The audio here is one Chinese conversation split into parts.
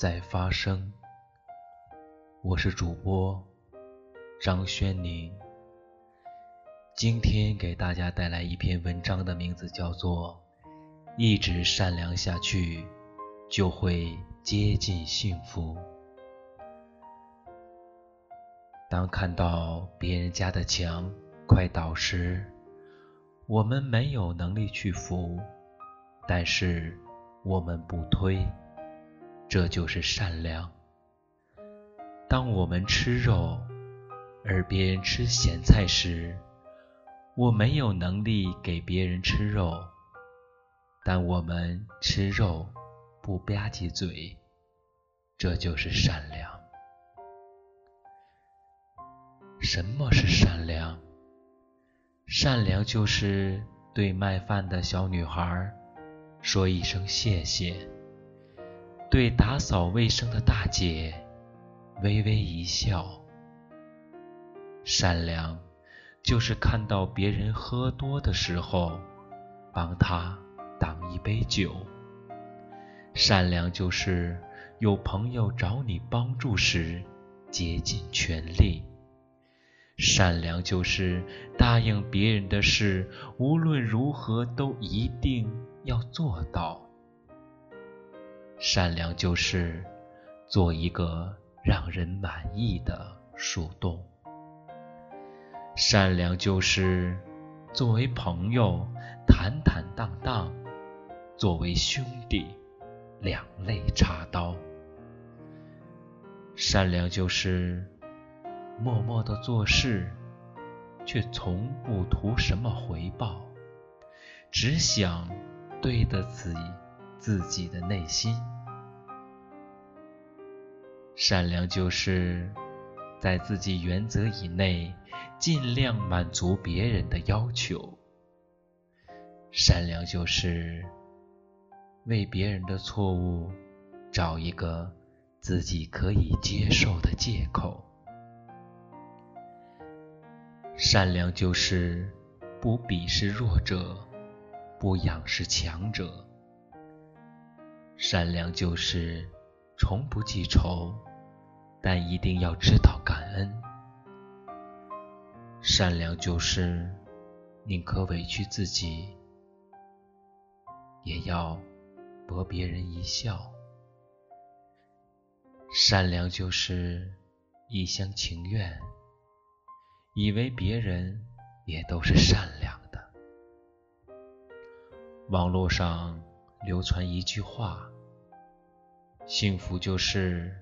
在发生。我是主播张轩宁，今天给大家带来一篇文章的名字叫做《一直善良下去就会接近幸福》。当看到别人家的墙快倒时，我们没有能力去扶，但是我们不推，这就是善良。当我们吃肉，而别人吃咸菜时，我没有能力给别人吃肉，但我们吃肉不吧唧嘴，这就是善良。什么是善良？善良就是对卖饭的小女孩说一声谢谢，对打扫卫生的大姐。微微一笑，善良就是看到别人喝多的时候，帮他挡一杯酒；善良就是有朋友找你帮助时，竭尽全力；善良就是答应别人的事，无论如何都一定要做到；善良就是做一个。让人满意的树洞，善良就是作为朋友坦坦荡荡，作为兄弟两肋插刀。善良就是默默的做事，却从不图什么回报，只想对得起自己的内心。善良就是在自己原则以内，尽量满足别人的要求。善良就是为别人的错误找一个自己可以接受的借口。善良就是不鄙视弱者，不仰视强者。善良就是从不记仇。但一定要知道感恩，善良就是宁可委屈自己，也要博别人一笑。善良就是一厢情愿，以为别人也都是善良的。网络上流传一句话：幸福就是。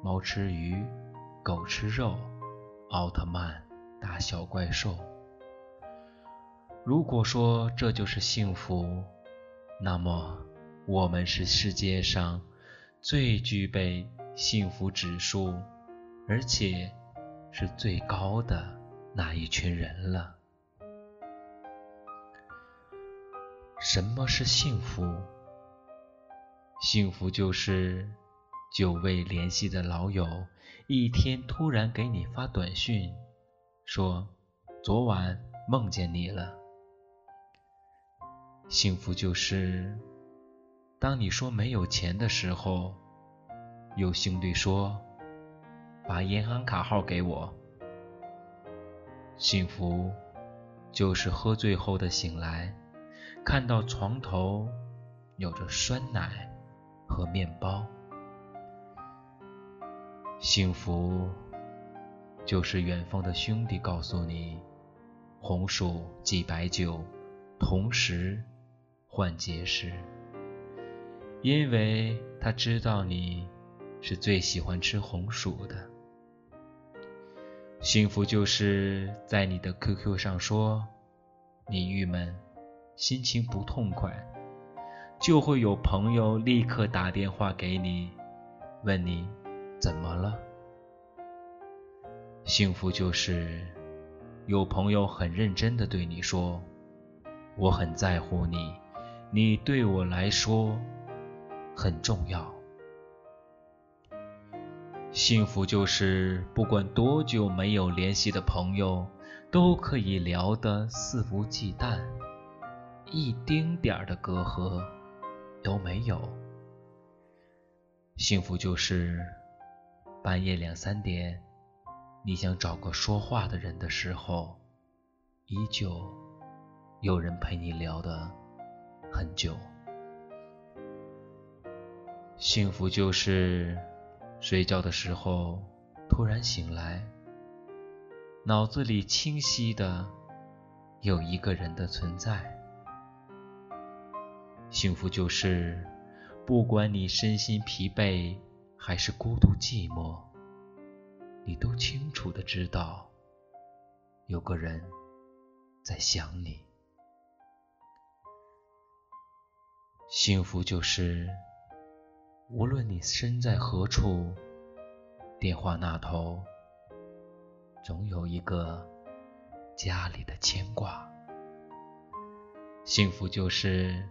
猫吃鱼，狗吃肉，奥特曼打小怪兽。如果说这就是幸福，那么我们是世界上最具备幸福指数，而且是最高的那一群人了。什么是幸福？幸福就是。久未联系的老友，一天突然给你发短信，说昨晚梦见你了。幸福就是，当你说没有钱的时候，有兄弟说把银行卡号给我。幸福就是喝醉后的醒来，看到床头有着酸奶和面包。幸福就是远方的兄弟告诉你，红薯忌白酒，同时换结石，因为他知道你是最喜欢吃红薯的。幸福就是在你的 QQ 上说你郁闷，心情不痛快，就会有朋友立刻打电话给你，问你。怎么了？幸福就是有朋友很认真的对你说：“我很在乎你，你对我来说很重要。”幸福就是不管多久没有联系的朋友，都可以聊得肆无忌惮，一丁点儿的隔阂都没有。幸福就是半夜两三点，你想找个说话的人的时候，依旧有人陪你聊的很久。幸福就是睡觉的时候突然醒来，脑子里清晰的有一个人的存在。幸福就是。不管你身心疲惫还是孤独寂寞，你都清楚的知道，有个人在想你。幸福就是，无论你身在何处，电话那头总有一个家里的牵挂。幸福就是。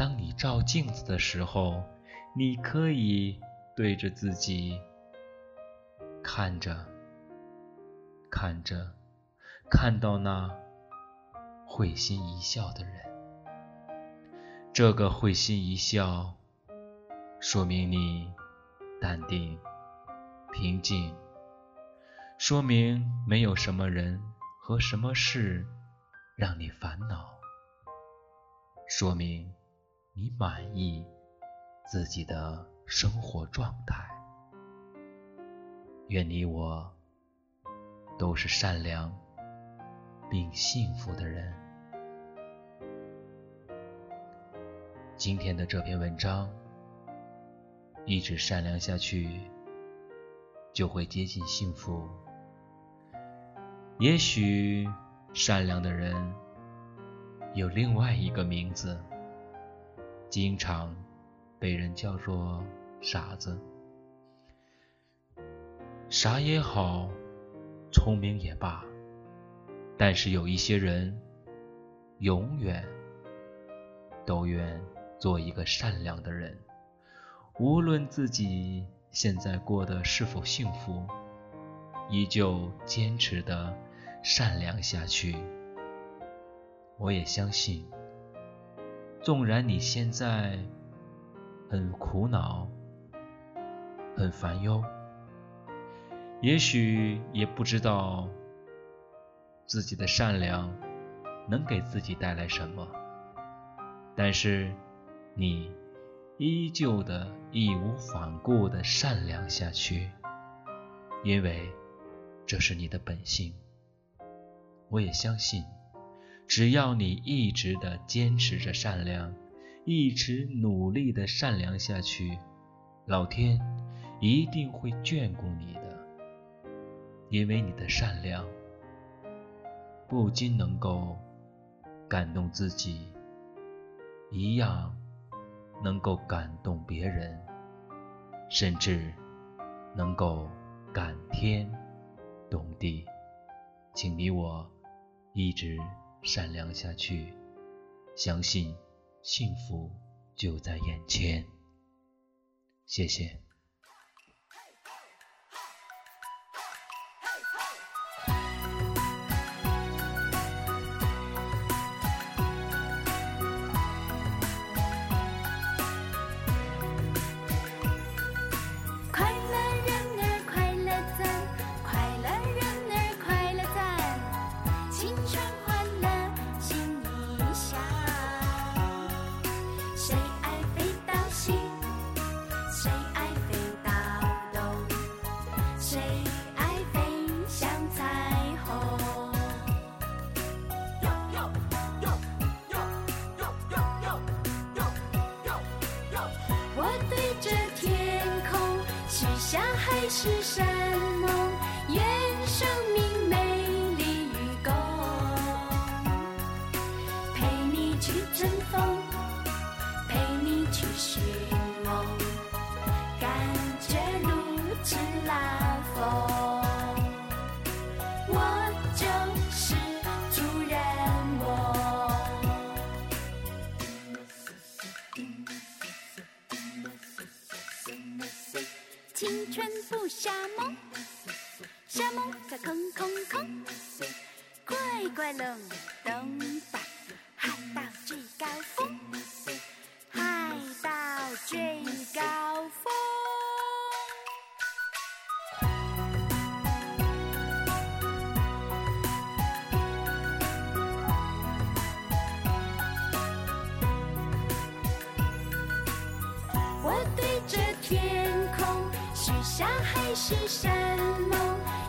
当你照镜子的时候，你可以对着自己看着，看着，看到那会心一笑的人。这个会心一笑，说明你淡定、平静，说明没有什么人和什么事让你烦恼，说明。你满意自己的生活状态？愿你我都是善良并幸福的人。今天的这篇文章，一直善良下去，就会接近幸福。也许善良的人有另外一个名字。经常被人叫做傻子，傻也好，聪明也罢，但是有一些人永远都愿做一个善良的人，无论自己现在过得是否幸福，依旧坚持的善良下去。我也相信。纵然你现在很苦恼、很烦忧，也许也不知道自己的善良能给自己带来什么，但是你依旧的义无反顾的善良下去，因为这是你的本性。我也相信。只要你一直的坚持着善良，一直努力的善良下去，老天一定会眷顾你的。因为你的善良，不仅能够感动自己，一样能够感动别人，甚至能够感天动地。请你我一直。善良下去，相信幸福就在眼前。谢谢。是什么？愿生命美丽与共，陪你去乘风，陪你去寻梦，感觉如此蓝不瞎蒙，瞎蒙可空空空，怪怪隆咚吧，嗨到最高峰，嗨到最高峰。我对着天。下海誓山盟，